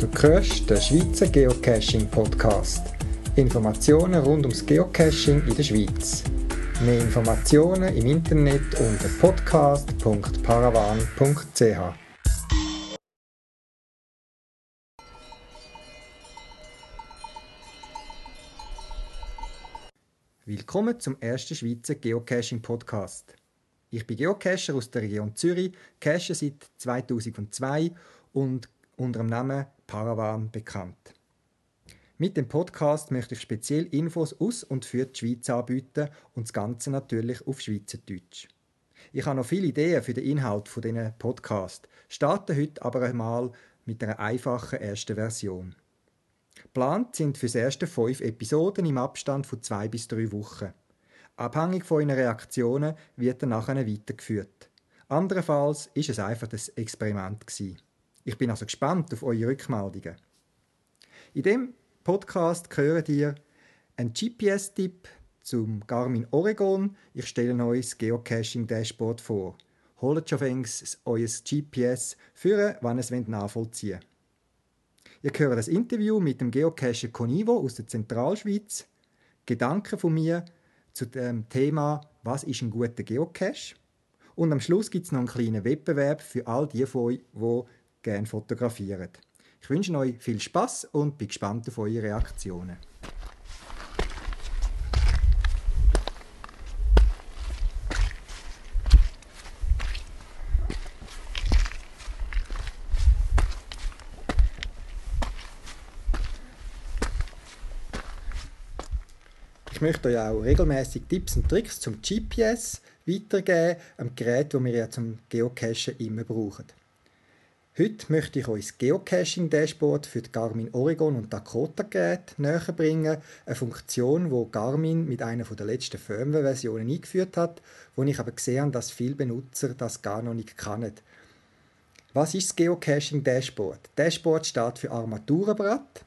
Du hörst den Schweizer Geocaching-Podcast. Informationen rund ums Geocaching in der Schweiz. Mehr Informationen im Internet unter podcast.paravan.ch. Willkommen zum ersten Schweizer Geocaching-Podcast. Ich bin Geocacher aus der Region Zürich, cache seit 2002 und unter dem Namen Paravan bekannt. Mit dem Podcast möchte ich speziell Infos aus und für die Schweiz anbieten und das Ganze natürlich auf Schweizerdeutsch. Ich habe noch viele Ideen für den Inhalt von diesen Podcast, starte heute aber einmal mit einer einfachen ersten Version. Geplant sind für die ersten fünf Episoden im Abstand von zwei bis drei Wochen. Abhängig von euren Reaktionen wird er nachher weitergeführt. Anderenfalls ist es einfach das Experiment gewesen. Ich bin also gespannt auf eure Rückmeldungen. In dem Podcast hören ihr einen GPS-Tipp zum Garmin Oregon. Ich stelle euch das Geocaching-Dashboard vor. Holt schon fängs euer GPS für, wann es nachvollziehen Ihr hört das Interview mit dem Geocacher Conivo aus der Zentralschweiz. Gedanken von mir zu dem Thema «Was ist ein guter Geocache?» Und am Schluss gibt es noch einen kleinen Wettbewerb für all die von euch, die gerne fotografieren. Ich wünsche euch viel Spaß und bin gespannt auf eure Reaktionen. Ich möchte euch auch regelmäßig Tipps und Tricks zum GPS weitergeben, einem Gerät, das wir ja zum Geocachen immer brauchen. Heute möchte ich euch das Geocaching-Dashboard für die Garmin Oregon und Dakota-Geräte näher bringen. Eine Funktion, die Garmin mit einer der letzten Firmware-Versionen eingeführt hat, wo ich aber gesehen habe, dass viele Benutzer das gar noch nicht kennen. Was ist das Geocaching-Dashboard? Dashboard steht für Armaturenbrett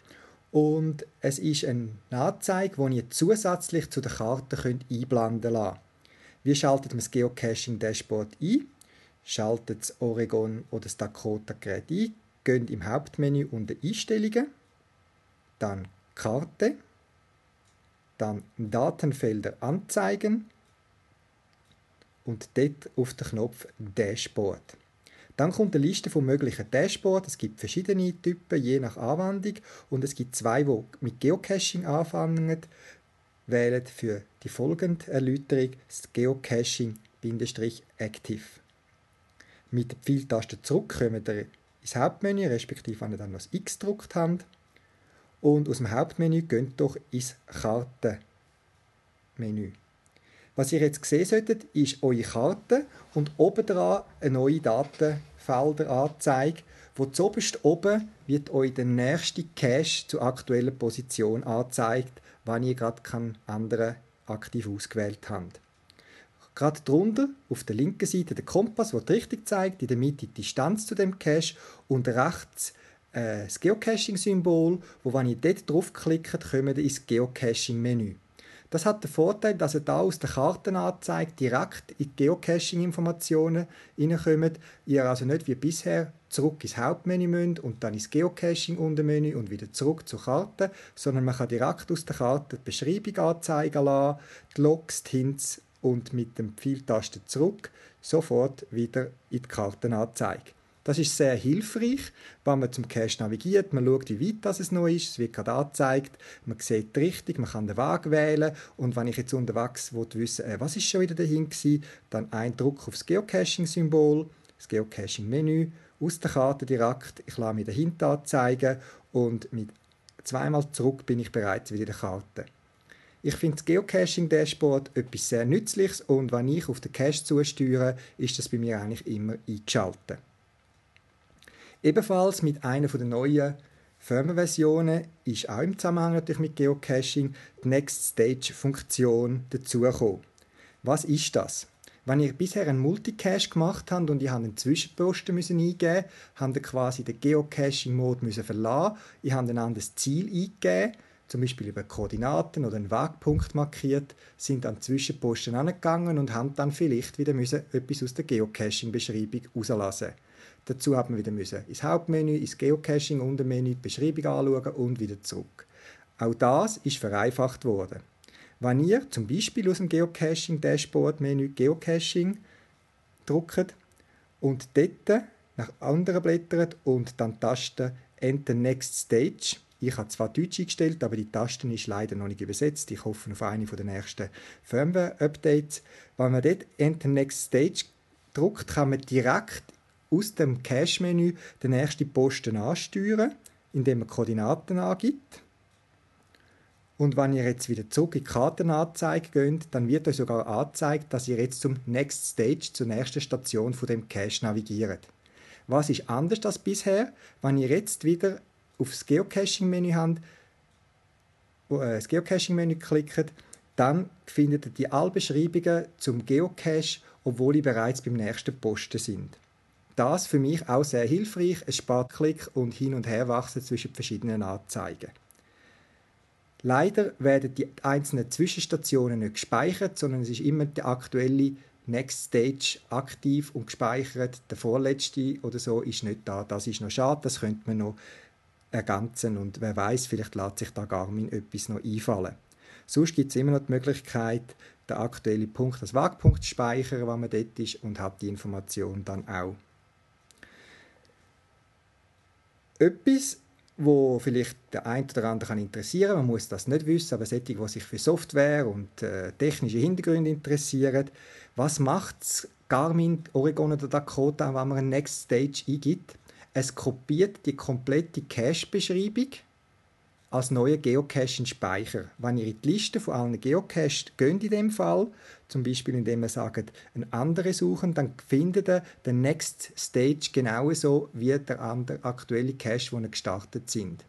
und es ist eine Anzeige, die ihr zusätzlich zu der Karte einblenden könnt. Wie schaltet man das Geocaching-Dashboard ein? Schaltet das Oregon oder das Dakota-Gerät ein, geht im Hauptmenü unter Einstellungen, dann Karte, dann Datenfelder anzeigen und dort auf den Knopf Dashboard. Dann kommt eine Liste von möglichen Dashboards. Es gibt verschiedene Typen, je nach Anwendung. Und es gibt zwei, die mit Geocaching anfangen. Wählen für die folgende Erläuterung das Geocaching-Active. Mit der Pfeiltaste zurück kommen wir ins Hauptmenü, respektive wenn ihr dann noch das X gedruckt habt. Und aus dem Hauptmenü geht doch ins Kartenmenü. Was ihr jetzt sehen solltet, ist eure Karte und oben dran eine neue Datenfelderanzeige, wo zuoberst oben wird euch der nächste Cache zur aktuellen Position angezeigt, wenn ihr gerade keinen anderen aktiv ausgewählt habt. Gerade drunter auf der linken Seite der Kompass, der die Richtung zeigt, in der Mitte die Distanz zu dem Cache und rechts äh, das Geocaching-Symbol, wo wenn ihr dort draufklickt, kommt ins Geocaching-Menü. Das hat den Vorteil, dass ihr da aus der Kartenanzeige direkt in die Geocaching-Informationen hineinkommt. Ihr also nicht wie bisher zurück ins Hauptmenü müsst und dann ins Geocaching-Untermenü und wieder zurück zur Karte, sondern man kann direkt aus der Karte die Beschreibung anzeigen lassen, die Logs, die Hints und mit dem Pfeiltaste zurück sofort wieder in die Kartenanzeige. Das ist sehr hilfreich, wenn man zum Cache navigiert. Man schaut, wie weit das es noch ist. Es wird gerade angezeigt. Man sieht die Richtung. Man kann den Weg wählen. Und wenn ich jetzt unterwegs wissen äh, was ist schon wieder dahin gewesen, dann ein Druck auf das Geocaching-Symbol, das Geocaching-Menü, aus der Karte direkt. Ich lasse mir dahinter anzeigen und mit zweimal zurück bin ich bereits wieder in der Karte. Ich finde das Geocaching-Dashboard etwas sehr Nützliches und wenn ich auf den Cache zusteuere, ist das bei mir eigentlich immer eingeschaltet. Ebenfalls mit einer der neuen Firmenversionen ist auch im Zusammenhang natürlich mit Geocaching die Next Stage-Funktion dazugekommen. Was ist das? Wenn ihr bisher einen Multicache gemacht habt und ihr habt einen Zwischenposten müssen eingeben habt ihr quasi den Geocaching-Mode verlassen. Ihr habt ein anderes Ziel eingegeben zum Beispiel über Koordinaten oder einen Wegpunkt markiert, sind an Zwischenposten angegangen und haben dann vielleicht wieder müssen etwas aus der Geocaching-Beschreibung herauslassen. Dazu hat man wieder müssen ins Hauptmenü, ins Geocaching, Untermenü, die Beschreibung anschauen und wieder zurück. Auch das ist vereinfacht worden. Wenn ihr zum Beispiel aus dem Geocaching-Dashboard-Menü Geocaching druckt und dort nach anderen blättert und dann Taste Enter Next Stage. Ich habe zwar Deutsch eingestellt, aber die Taste ist leider noch nicht übersetzt. Ich hoffe auf eine der nächsten Firmware-Updates. Wenn man dort Enter Next Stage druckt, kann man direkt aus dem Cache-Menü den nächsten Posten ansteuern, indem man Koordinaten angibt. Und wenn ihr jetzt wieder zurück in die Kartenanzeige geht, dann wird euch sogar angezeigt, dass ihr jetzt zum Next Stage, zur nächsten Station von dem Cache navigiert. Was ist anders als bisher? Wenn ihr jetzt wieder auf das Geocaching-Menü habt, äh, das Geocaching-Menü klickt, dann findet ihr die Allbeschreibungen zum Geocache, obwohl ihr bereits beim nächsten Posten sind. Das für mich auch sehr hilfreich. Es spart Klick und hin und her wachsen zwischen verschiedenen Anzeigen. Leider werden die einzelnen Zwischenstationen nicht gespeichert, sondern es ist immer der aktuelle Next Stage aktiv und gespeichert. Der vorletzte oder so ist nicht da. Das ist noch schade, das könnte man noch ergänzen und wer weiß, vielleicht lässt sich da Garmin etwas noch einfallen. Sonst gibt es immer noch die Möglichkeit, den aktuellen Punkt als Wagpunkt zu speichern, wenn man dort ist und hat die Information dann auch. Etwas, wo vielleicht der ein oder andere kann interessieren man muss das nicht wissen, aber solche, die sich für Software und äh, technische Hintergründe interessieren, was macht Garmin, Oregon oder Dakota, wenn man ein Next Stage eingibt? Es kopiert die komplette Cache-Beschreibung als neue Geocache in Speicher. Wenn ihr in die Liste von allen Geocaches geht in dem Fall, zum Beispiel indem ihr sagt, ein andere suchen, dann findet ihr den Next Stage genauso wie der andere aktuelle Cache, wo ihr gestartet sind.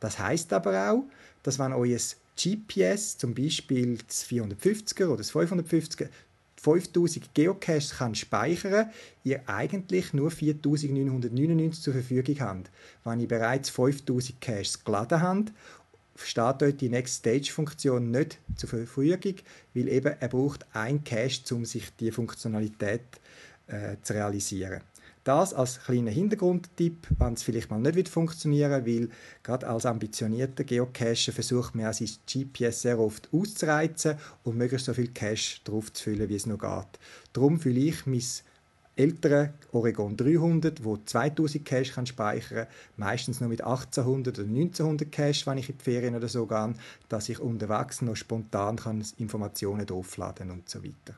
Das heißt aber auch, dass wenn euer GPS, zum Beispiel das 450er oder das 550er, 5000 Geocaches kann speichern, ihr eigentlich nur 4999 zur Verfügung habt. Wenn ihr bereits 5000 Caches geladen habt, steht euch die Next Stage Funktion nicht zur Verfügung, weil eben er braucht ein Cache, um sich die Funktionalität äh, zu realisieren. Das als kleiner Hintergrundtipp, wenn es vielleicht mal nicht funktionieren will, weil gerade als ambitionierter Geocacher versucht man sein GPS sehr oft auszureizen und möglichst so viel Cache drauf zu füllen, wie es noch geht. Darum fühle ich mein ältere Oregon 300, wo 2000 Cache kann speichern, meistens nur mit 1800 oder 1900 Cache, wenn ich in die Ferien oder so gehe, dass ich unterwegs noch spontan kann Informationen draufladen und so weiter.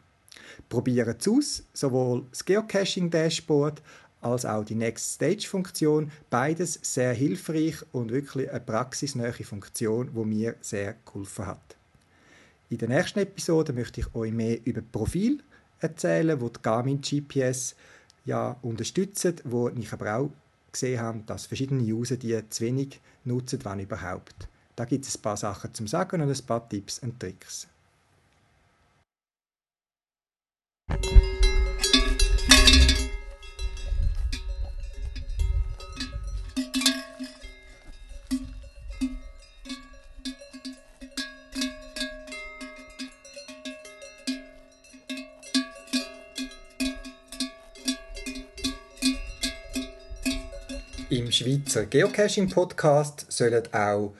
Probieren es aus, sowohl das Geocaching-Dashboard als auch die Next Stage-Funktion. Beides sehr hilfreich und wirklich eine praxisnähe Funktion, die mir sehr geholfen hat. In der nächsten Episode möchte ich euch mehr über Profil erzählen, wo die Garmin GPS ja unterstützt, wo ich aber auch gesehen habe, dass verschiedene User die zu wenig nutzen, wenn überhaupt. Da gibt es ein paar Sachen zum Sagen und ein paar Tipps und Tricks. Schweizer Geocaching-Podcast sollen auch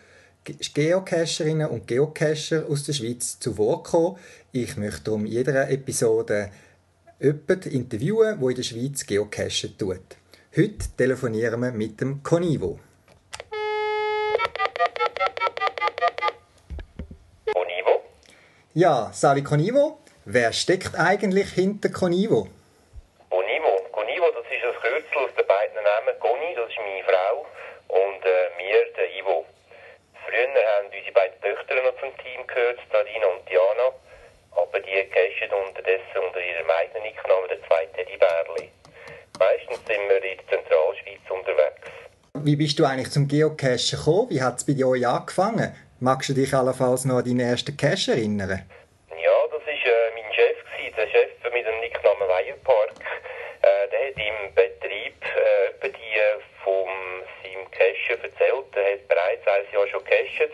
Geocacherinnen und Geocacher aus der Schweiz zu Wort kommen. Ich möchte um jeder Episode jemanden interviewen, der in der Schweiz geocachen tut. Heute telefonieren wir mit dem Conivo. Conivo? Ja, Sali Conivo. Wer steckt eigentlich hinter Conivo? Wie bist du eigentlich zum Geocachen gekommen? Wie hat es bei euch angefangen? Magst du dich allenfalls noch an deinen ersten Cache erinnern? Ja, das war äh, mein Chef, gewesen, der Chef mit dem Nicknamen Weierpark. Äh, der hat im Betrieb äh, die von seinem Cachen erzählt. Er hat bereits ein Jahr schon gecachet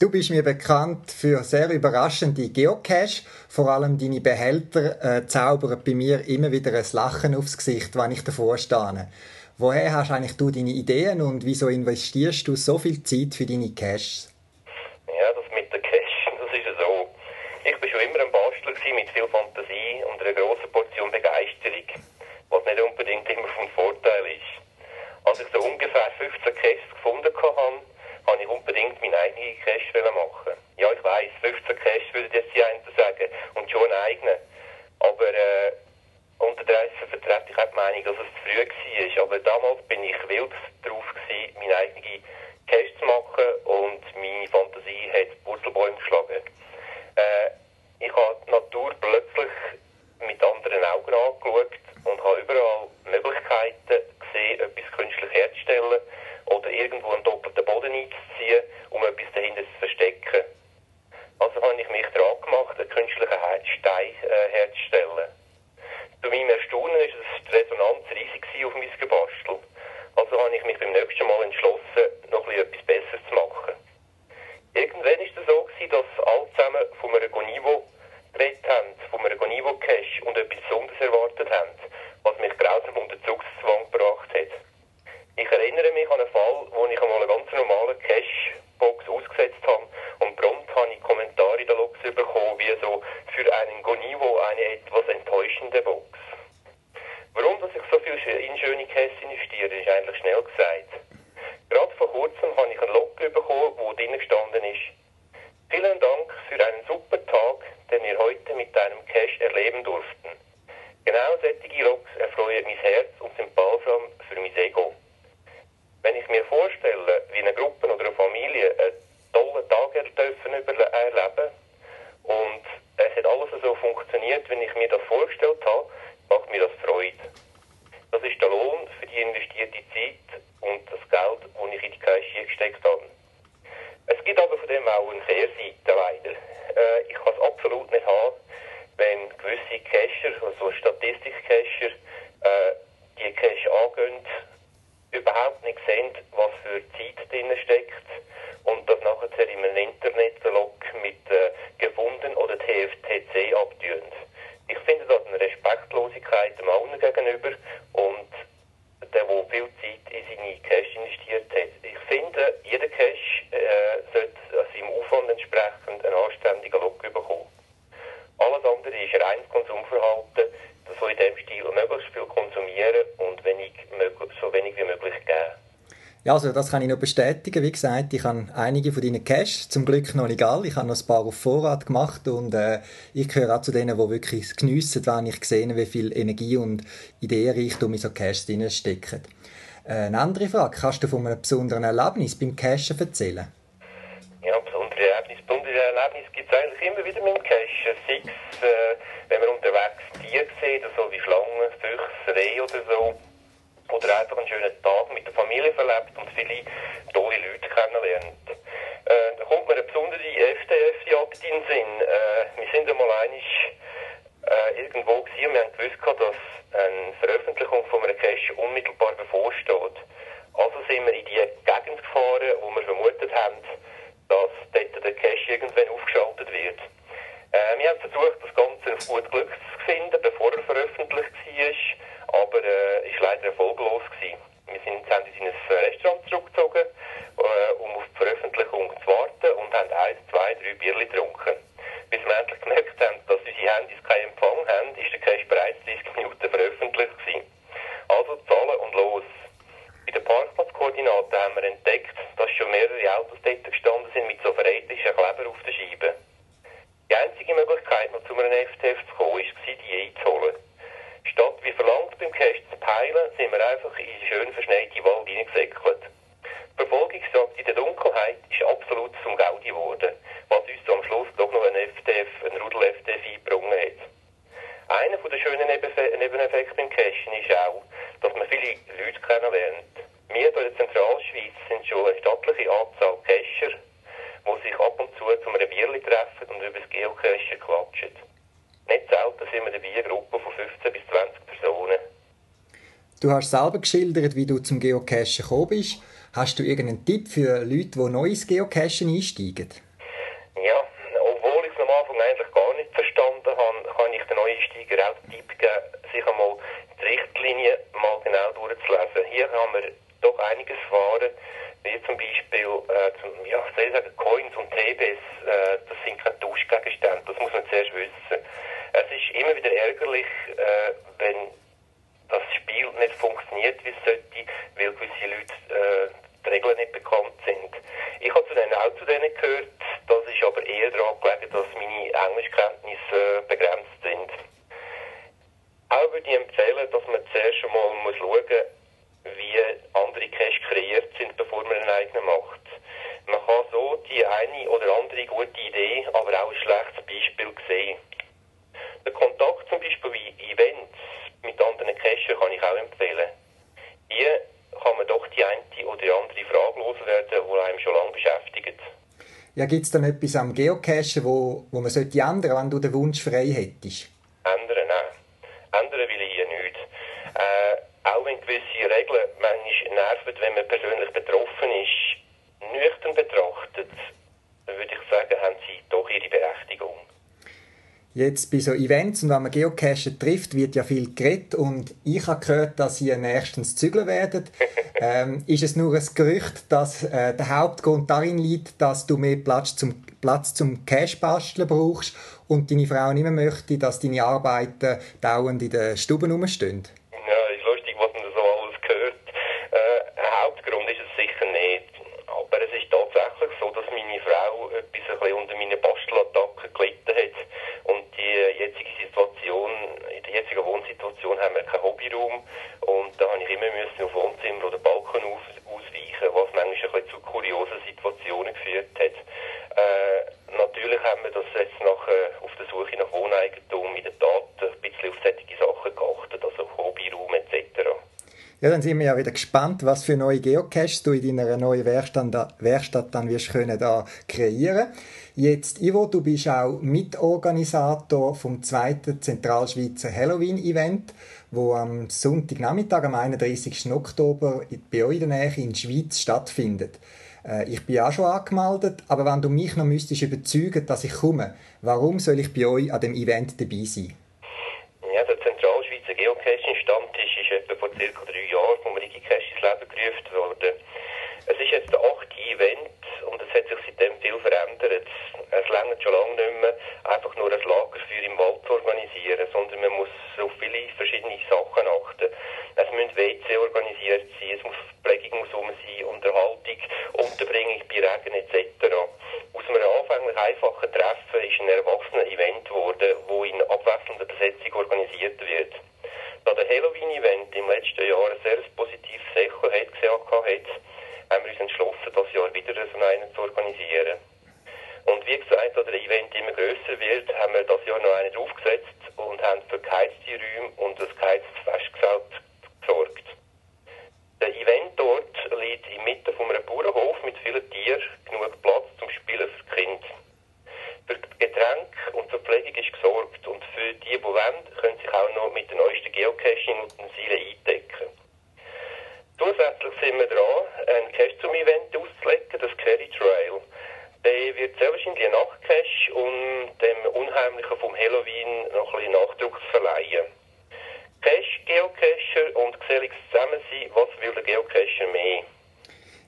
Du bist mir bekannt für sehr überraschende Geocache. Vor allem deine Behälter äh, zaubern bei mir immer wieder ein Lachen aufs Gesicht, wenn ich davor stehe. Woher hast eigentlich du deine Ideen und wieso investierst du so viel Zeit für deine Caches? ingewikkeld drin steckt. also das kann ich noch bestätigen. Wie gesagt, ich habe einige von deinen Cash, zum Glück noch nicht alle. Ich habe noch ein paar auf Vorrat gemacht und äh, ich gehöre auch zu denen, die wirklich geniessen, wenn ich sehe, wie viel Energie und Ideenreichtum in so Cash drin stecken. Äh, eine andere Frage, kannst du von einem besonderen Erlebnis beim Cashen erzählen? Ja, besondere Erlebnis. Besondere Erlebnis gibt es eigentlich immer wieder mit dem Cashen. Sei äh, wenn man unterwegs Tiere sieht, so wie Schlangen, Füchse, Rehe oder so einfach einen schönen Tag mit der Familie verlebt und viele tolle Leute kennenlernt. Äh, da kommt mir eine besondere FDF-Jagd in den Sinn. Äh, wir sind einmal einig äh, irgendwo gewesen und wir haben gewusst, dass eine Veröffentlichung von einem Cache unmittelbar bevorsteht. Also sind wir in die hast selber geschildert, wie du zum Geocachen gekommen bist. Hast du irgendeinen Tipp für Leute, die neu ins Geocachen einsteigen? Ja, obwohl ich es am Anfang eigentlich gar nicht verstanden habe, kann ich den Neueinsteiger auch den Tipp geben, sich einmal die Richtlinie mal genau durchzulesen. Hier haben wir doch einiges erfahren, wie zum Beispiel, äh, zum, ja, soll sagen, Coins und TBs, äh, das sind keine Tauschgegenstände, das muss man zuerst wissen. Es ist immer wieder ärgerlich, äh, wenn das Spiel nicht funktioniert, wie es sollte, weil gewisse Leute äh, die Regeln nicht bekannt sind. Ich habe zu denen auch zu denen gehört, das ist aber eher daran gelegen, dass meine Englischkenntnisse äh, begrenzt sind. Auch würde ich empfehlen, dass man zuerst einmal muss schauen wie andere Cache kreiert sind, bevor man einen eigenen macht. Man kann so die eine oder andere gute Idee, aber auch ein schlechtes Beispiel sehen. Der Kontakt zum Beispiel wie Events mit anderen Cacher kann ich auch empfehlen. Hier kann man doch die eine oder andere Frage loswerden, die einem schon lange beschäftigt. Ja, gibt es dann etwas am Geocachen, wo, wo man sollte ändern, wenn du den Wunsch frei hättest? Ändern, nein. Ändern will ich hier nicht. Äh, auch wenn gewisse Regeln manchmal nerven, wenn man persönlich betroffen ist, nüchtern betrachtet, würde ich sagen, haben sie doch ihre Berechtigung. Jetzt bei so Events und wenn man Geocacher trifft, wird ja viel geredet und ich habe gehört, dass ihr nächstens zügeln werdet. ähm, ist es nur ein Gerücht, dass äh, der Hauptgrund darin liegt, dass du mehr Platz zum, Platz zum Cache-Basteln brauchst und deine Frau nicht mehr möchte, dass deine Arbeiten dauernd in den Stuben rumstehen? Ja, ist lustig, was man so alles hört. Äh, Hauptgrund ist es sicher nicht. Aber es ist tatsächlich so, dass meine Frau etwas ein bisschen unter meinen Bastelattacken gelitten hat. Und die jetzige Situation, in der jetzigen Wohnsituation haben wir keinen Hobbyraum. Und da habe ich immer müssen auf Wohnzimmer oder Balkon aus, ausweichen, was manchmal ein bisschen zu kuriosen Situationen geführt hat. Äh, natürlich haben wir das jetzt nach, äh, auf der Suche nach Wohneigentum in der Tat ein bisschen auf solche Sachen geachtet, also Hobbyraum etc. Ja, dann sind wir ja wieder gespannt, was für neue Geocaches du in deiner neuen Werkstatt, Werkstatt dann wirst können da kreieren. Jetzt, Ivo, du bist auch Mitorganisator vom zweiten Zentralschweizer Halloween-Event, wo am Sonntagnachmittag, am 31. Oktober bei euch in der Nähe in der Schweiz stattfindet. Äh, ich bin auch schon angemeldet, aber wenn du mich noch müsstest überzeugen, dass ich komme, warum soll ich bei euch an dem Event dabei sein? Ja, der Zentralschweizer Geocaching-Stammtisch ist etwa vor circa Rigicache ins Leben gerufen worden. Es ist jetzt der achte Event und es hat sich seitdem viel verändert. Es längert schon lange nicht mehr, einfach nur ein Lagerfeuer im Wald zu organisieren, sondern man muss auf viele verschiedene Sachen achten. Es müssen WC organisiert sein, es muss Pflegung muss rum sein, Unterhaltung, Unterbringung bei Regen etc. Aus einem anfänglich einfachen Treffen ist ein Erwachsenen-Event geworden, wo in abwechselnder Besetzung organisiert wird. Da der Halloween-Event im letzten Jahr ein sehr hat, hat, haben wir uns entschlossen, das Jahr wieder so einen zu organisieren. Und wie gesagt, da der Event immer grösser wird, haben wir das Jahr noch einen draufgesetzt und haben für geheizte Räume und ein geheiztes Festgesalt gesorgt. Der Eventort liegt inmitten von einem Bauernhof mit vielen Tieren, genug Platz zum Spielen für Kinder. Für Getränke und Verpflegung ist gesorgt und für die, die wollen, können sich auch noch mit den neuesten Geocaching-Utensilien eindecken. Zusätzlich sind wir dran, einen Cache zum Event auszulegen, das Carry Trail. Der wird sehr wahrscheinlich ein Nachtcache, um dem Unheimlichen vom Halloween noch ein bisschen Nachdruck zu verleihen. Cache, Geocacher und geselliges Zusammensein, was will der Geocacher mehr?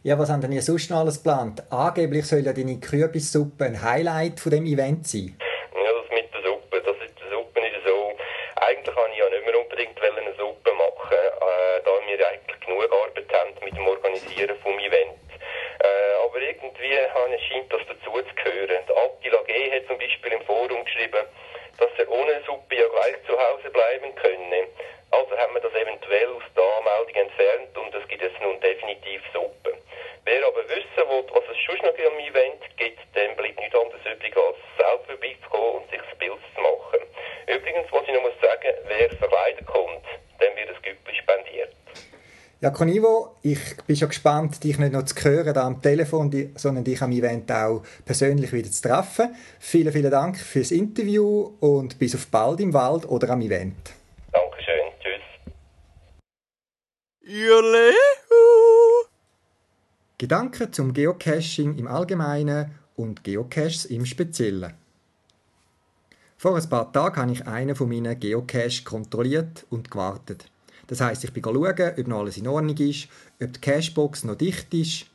Ja, was haben denn ihr sonst noch alles geplant? Angeblich soll ja deine Kürbissuppe ein Highlight von dem Event sein. Ja, das mit der Suppe, das ist der Suppe nicht so. eigentlich wollte ich ja nicht mehr unbedingt eine Suppe machen, äh, da wir eigentlich genug Arbeit haben mit dem Organisieren vom Event. Äh, aber irgendwie scheint das dazu zu gehören. Der Attila G. hat zum Beispiel im Forum geschrieben, dass er ohne Suppe ja gleich zu Hause bleiben könne. Also haben wir das eventuell aus der Anmeldung entfernt und es gibt jetzt nun definitiv Suppe. Wer aber wissen will, was es schon noch am Event gibt, dem bleibt nichts anderes übrig, als selbst vorbeizukommen und sich das Bild zu machen. Übrigens, was ich noch muss sagen, wer verkleidet kommt, dem wird das Güppli spendiert. Ja, Conivo, ich bin schon gespannt, dich nicht nur zu hören da am Telefon, sondern dich am Event auch persönlich wieder zu treffen. Vielen, vielen Dank fürs Interview und bis auf bald im Wald oder am Event. Dankeschön, tschüss. Julehu! Gedanken zum Geocaching im Allgemeinen und Geocaches im Speziellen. Vor ein paar Tagen habe ich einen von meinen Geocaches kontrolliert und gewartet. Das heisst, ich bin schauen, ob noch alles in Ordnung ist, ob die Cashbox noch dicht ist,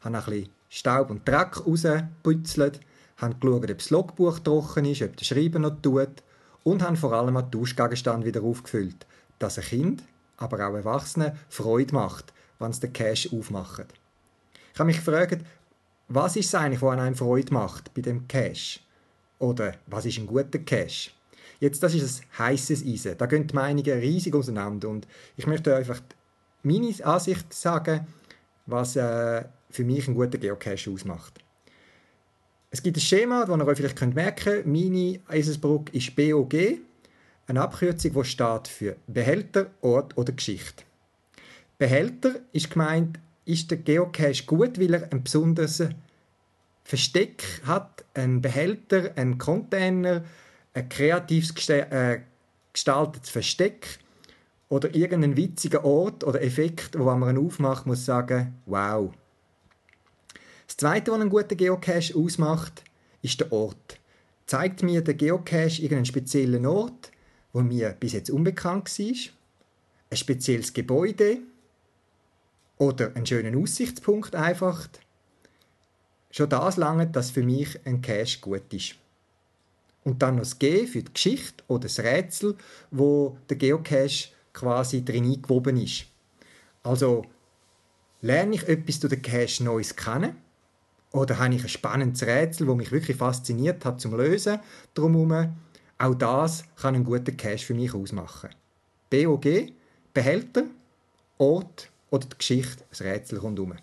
habe ein bisschen Staub und Dreck rausgeputzelt, habe geschaut, ob das Logbuch trocken ist, ob der Schreiben noch tut und habe vor allem den Tauschgegenstand wieder aufgefüllt, dass ein Kind, aber auch Erwachsene Freude macht, wenn sie den Cash aufmachen. Ich habe mich gefragt, was ist es eigentlich, was einem Freude macht bei dem Cash? Oder was ist ein guter Cash? Jetzt, das ist ein heißes Eisen. Da gehen die Meinungen riesig auseinander. Und ich möchte einfach meine Ansicht sagen, was äh, für mich ein guter Geocache ausmacht. Es gibt ein Schema, das ihr euch vielleicht merken könnt. Meine Eisensbruck ist BOG, eine Abkürzung, die steht für Behälter, Ort oder Geschichte. Behälter ist gemeint, ist der Geocache gut, weil er ein besonderes Versteck hat, ein Behälter, ein Container, ein kreativ äh, gestaltetes Versteck oder irgendeinen witzigen Ort oder Effekt, wo man aufmacht, muss sagen, wow. Das Zweite, was einen guten Geocache ausmacht, ist der Ort. Zeigt mir der Geocache irgendeinen speziellen Ort, wo mir bis jetzt unbekannt war, ein spezielles Gebäude oder einen schönen Aussichtspunkt einfach. Schon das lange, dass für mich ein Cache gut ist. Und dann noch das G für die Geschichte oder das Rätsel, wo der Geocache quasi drin eingewoben ist. Also lerne ich etwas durch den Cache Neues kennen? Oder habe ich ein spannendes Rätsel, das mich wirklich fasziniert hat zum Lösen drumherum? Auch das kann ein guter Cache für mich ausmachen. BOG, Behälter, Ort oder die Geschichte, das Rätsel rundherum.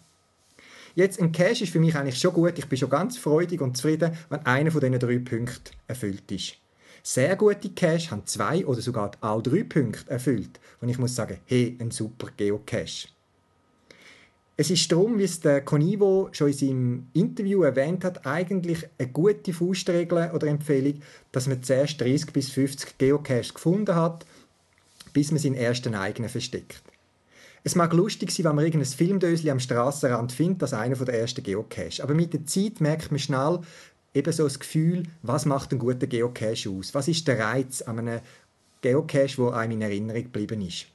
Jetzt, ein Cache ist für mich eigentlich schon gut. Ich bin schon ganz freudig und zufrieden, wenn einer von diesen drei Punkten erfüllt ist. Sehr gute Cache haben zwei oder sogar alle drei Punkte erfüllt. Und ich muss sagen, hey, ein super Geocache. Es ist darum, wie es der Conivo schon in seinem Interview erwähnt hat, eigentlich eine gute Faustregel oder Empfehlung, dass man zuerst 30 bis 50 Geocaches gefunden hat, bis man seinen ersten eigenen versteckt. Es mag lustig sein, wenn man irgendein Filmdöschen am Strassenrand findet, als einer der ersten Geocache. Aber mit der Zeit merkt man schnell eben so das Gefühl, was macht ein guter Geocache aus? Was ist der Reiz an einem Geocache, wo einem in Erinnerung geblieben ist?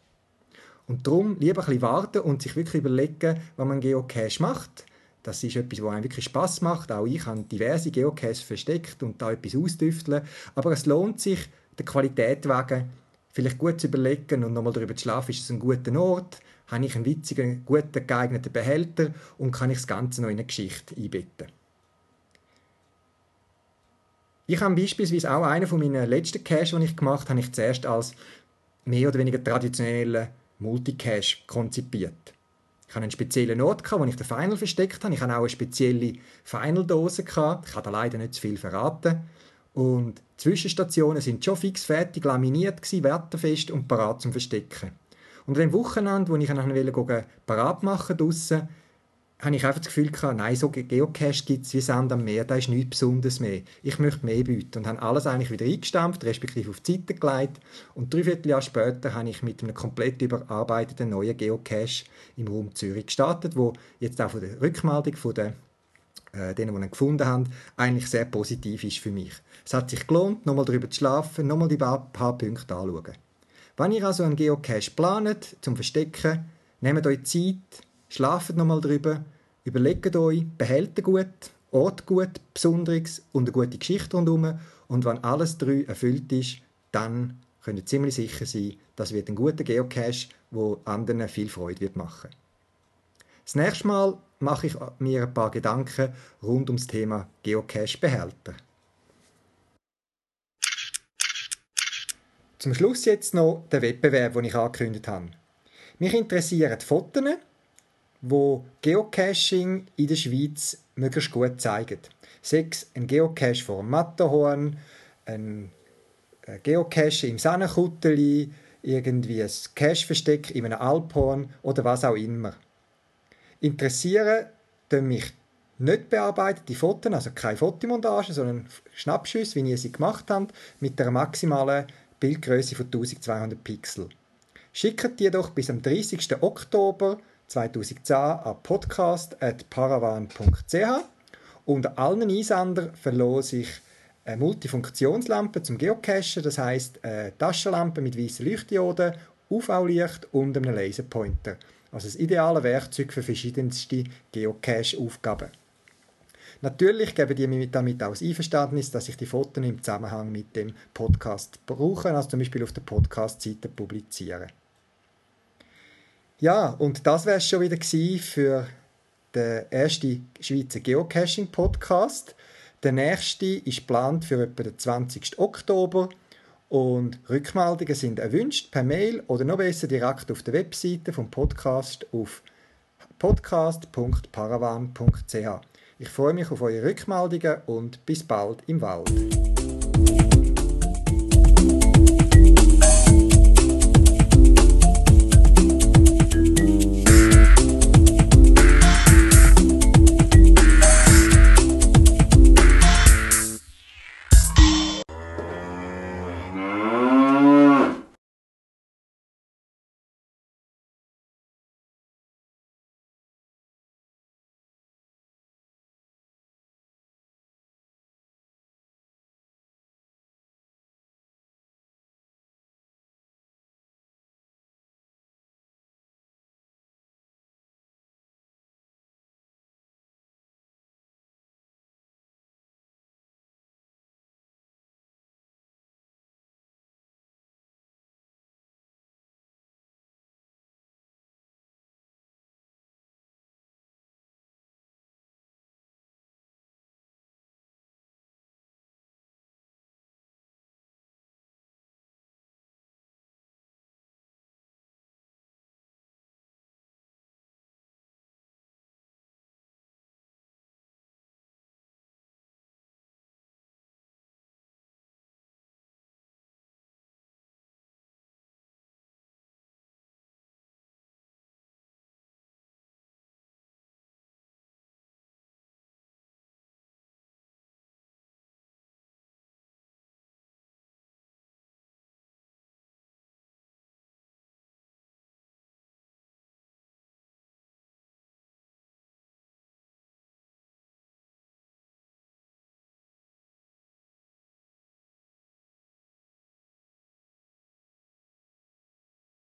Und darum lieber ein bisschen warten und sich wirklich überlegen, was man Geocache macht. Das ist etwas, was einem wirklich Spaß macht. Auch ich habe diverse Geocaches versteckt und da etwas ausdüfteln. Aber es lohnt sich, der Qualität wegen vielleicht gut zu überlegen und nochmal darüber zu schlafen, ist es ein guter Ort, habe ich einen witzigen, guten, geeigneten Behälter und kann ich das Ganze noch in eine Geschichte einbetten. Ich habe beispielsweise auch einen von meinen letzten Cache, die ich gemacht habe, ich zuerst als mehr oder weniger traditionellen Multicache konzipiert. Ich hatte einen speziellen Ort, wo ich den Final versteckt habe. Ich hatte auch eine spezielle Final-Dose. Ich habe leider nicht zu viel verraten. Und die Zwischenstationen sind schon fix fertig laminiert, wetterfest und parat zum Verstecken. Und an dem Wochenende, wo ich dann parat machen draussen, habe ich einfach das Gefühl gehabt, nein, so Geocache gibt es wie Sand am Meer, da ist nichts Besonderes mehr. Ich möchte mehr bieten und habe alles eigentlich wieder eingestampft, respektive auf die Seite gelegt und drei Vierteljahr später habe ich mit einem komplett überarbeiteten neuen Geocache im Raum Zürich gestartet, wo jetzt auch von der Rückmeldung von den äh, denen, die ihn gefunden haben, eigentlich sehr positiv ist für mich. Es hat sich gelohnt, nochmal darüber zu schlafen, nochmal die paar Punkte anzuschauen. Wenn ihr also einen Geocache planet zum Verstecken, nehmt euch Zeit, schlaft nochmal drüber, überlegt euch, behält gut, Ort gut, Besonderes und eine gute Geschichte rundherum und wenn alles drei erfüllt ist, dann könnt ihr ziemlich sicher sein, das wird ein guter Geocache, wo anderen viel Freude wird machen. Das nächste Mal mache ich mir ein paar Gedanken rund ums Thema Geocache-Behälter. Zum Schluss jetzt noch der Wettbewerb, den ich angekündigt habe. Mich interessieren die Fotos, wo Geocaching in der Schweiz möglichst gut zeigen. Sechs ein Geocache vor dem Matterhorn, ein Geocache im Sannenkutteli, irgendwie ein Cache-Versteck in einem Alphorn oder was auch immer. Interessieren tun mich nicht bearbeitete Fotos, also keine Fotomontage, sondern Schnappschüsse, wie ihr sie gemacht habt, mit einer maximalen Bildgröße von 1200 Pixel. Schickt die doch bis am 30. Oktober 2010 an podcast.paravan.ch. Unter allen Einsendern verlose ich eine Multifunktionslampe zum Geocachen, das heißt eine Taschenlampe mit weißen Leuchtdioden, UV-Licht und einem Laserpointer. Also das ideale Werkzeug für verschiedenste Geocache-Aufgaben. Natürlich geben die mir damit auch das Einverständnis, dass ich die Fotos im Zusammenhang mit dem Podcast brauche, also zum Beispiel auf der Podcast-Seite publiziere. Ja, und das wäre es schon wieder für den ersten Schweizer Geocaching-Podcast. Der nächste ist geplant für etwa den 20. Oktober und Rückmeldungen sind erwünscht per Mail oder noch besser direkt auf der Webseite vom Podcast auf podcast.paravan.ch. Ich freue mich auf eure Rückmeldungen und bis bald im Wald.